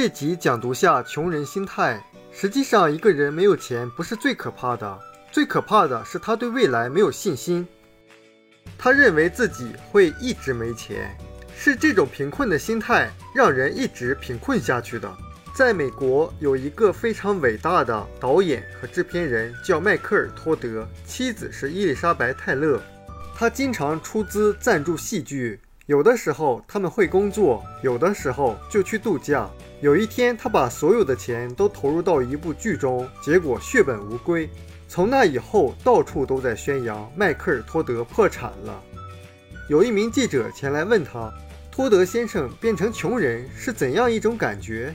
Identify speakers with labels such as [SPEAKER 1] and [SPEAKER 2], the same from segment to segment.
[SPEAKER 1] 这集讲读下穷人心态。实际上，一个人没有钱不是最可怕的，最可怕的是他对未来没有信心。他认为自己会一直没钱，是这种贫困的心态让人一直贫困下去的。在美国，有一个非常伟大的导演和制片人，叫迈克尔·托德，妻子是伊丽莎白·泰勒。他经常出资赞助戏剧，有的时候他们会工作，有的时候就去度假。有一天，他把所有的钱都投入到一部剧中，结果血本无归。从那以后，到处都在宣扬迈克尔·托德破产了。有一名记者前来问他：“托德先生变成穷人是怎样一种感觉？”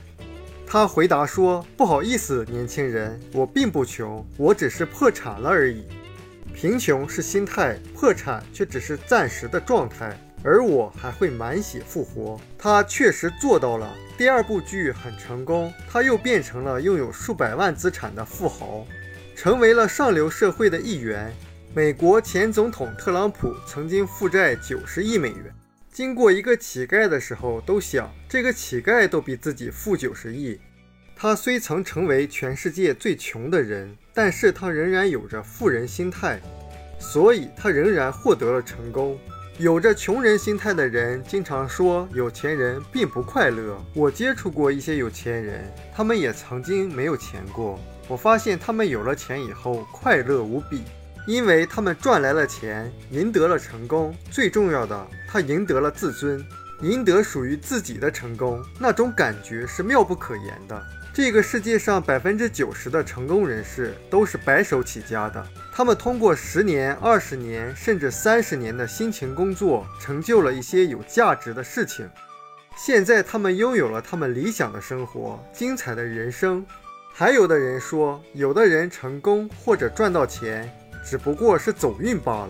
[SPEAKER 1] 他回答说：“不好意思，年轻人，我并不穷，我只是破产了而已。”贫穷是心态，破产却只是暂时的状态，而我还会满血复活。他确实做到了。第二部剧很成功，他又变成了拥有数百万资产的富豪，成为了上流社会的一员。美国前总统特朗普曾经负债九十亿美元，经过一个乞丐的时候，都想这个乞丐都比自己富九十亿。他虽曾成为全世界最穷的人，但是他仍然有着富人心态，所以他仍然获得了成功。有着穷人心态的人经常说有钱人并不快乐。我接触过一些有钱人，他们也曾经没有钱过。我发现他们有了钱以后快乐无比，因为他们赚来了钱，赢得了成功。最重要的，他赢得了自尊，赢得属于自己的成功，那种感觉是妙不可言的。这个世界上百分之九十的成功人士都是白手起家的，他们通过十年、二十年甚至三十年的辛勤工作，成就了一些有价值的事情。现在他们拥有了他们理想的生活、精彩的人生。还有的人说，有的人成功或者赚到钱，只不过是走运罢了。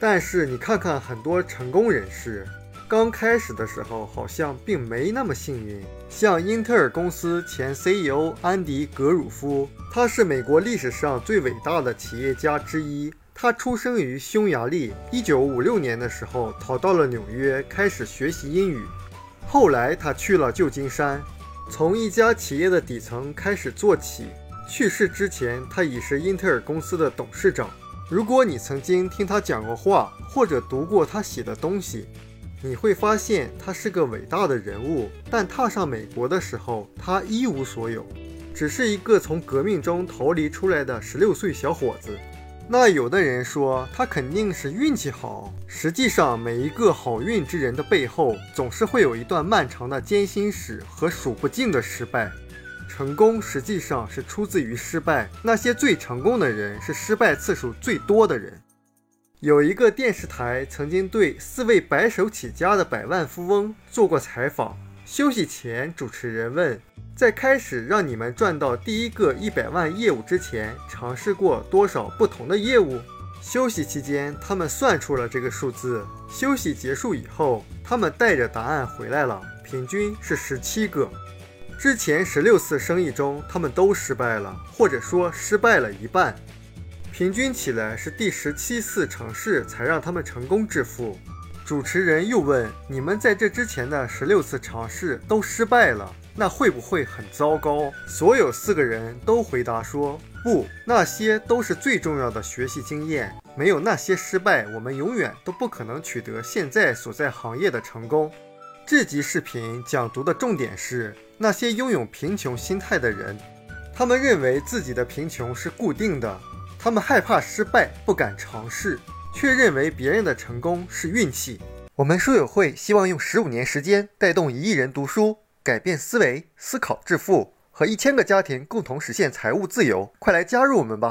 [SPEAKER 1] 但是你看看很多成功人士。刚开始的时候好像并没那么幸运，像英特尔公司前 CEO 安迪·格鲁夫，他是美国历史上最伟大的企业家之一。他出生于匈牙利，1956年的时候逃到了纽约，开始学习英语。后来他去了旧金山，从一家企业的底层开始做起。去世之前，他已是英特尔公司的董事长。如果你曾经听他讲过话，或者读过他写的东西，你会发现他是个伟大的人物，但踏上美国的时候，他一无所有，只是一个从革命中逃离出来的十六岁小伙子。那有的人说他肯定是运气好，实际上每一个好运之人的背后，总是会有一段漫长的艰辛史和数不尽的失败。成功实际上是出自于失败，那些最成功的人是失败次数最多的人。有一个电视台曾经对四位白手起家的百万富翁做过采访。休息前，主持人问：“在开始让你们赚到第一个一百万业务之前，尝试过多少不同的业务？”休息期间，他们算出了这个数字。休息结束以后，他们带着答案回来了，平均是十七个。之前十六次生意中，他们都失败了，或者说失败了一半。平均起来是第十七次尝试才让他们成功致富。主持人又问：“你们在这之前的十六次尝试都失败了，那会不会很糟糕？”所有四个人都回答说：“不，那些都是最重要的学习经验。没有那些失败，我们永远都不可能取得现在所在行业的成功。”这集视频讲读的重点是那些拥有贫穷心态的人，他们认为自己的贫穷是固定的。他们害怕失败，不敢尝试，却认为别人的成功是运气。我们书友会希望用十五年时间带动一亿人读书，改变思维，思考致富，和一千个家庭共同实现财务自由。快来加入我们吧！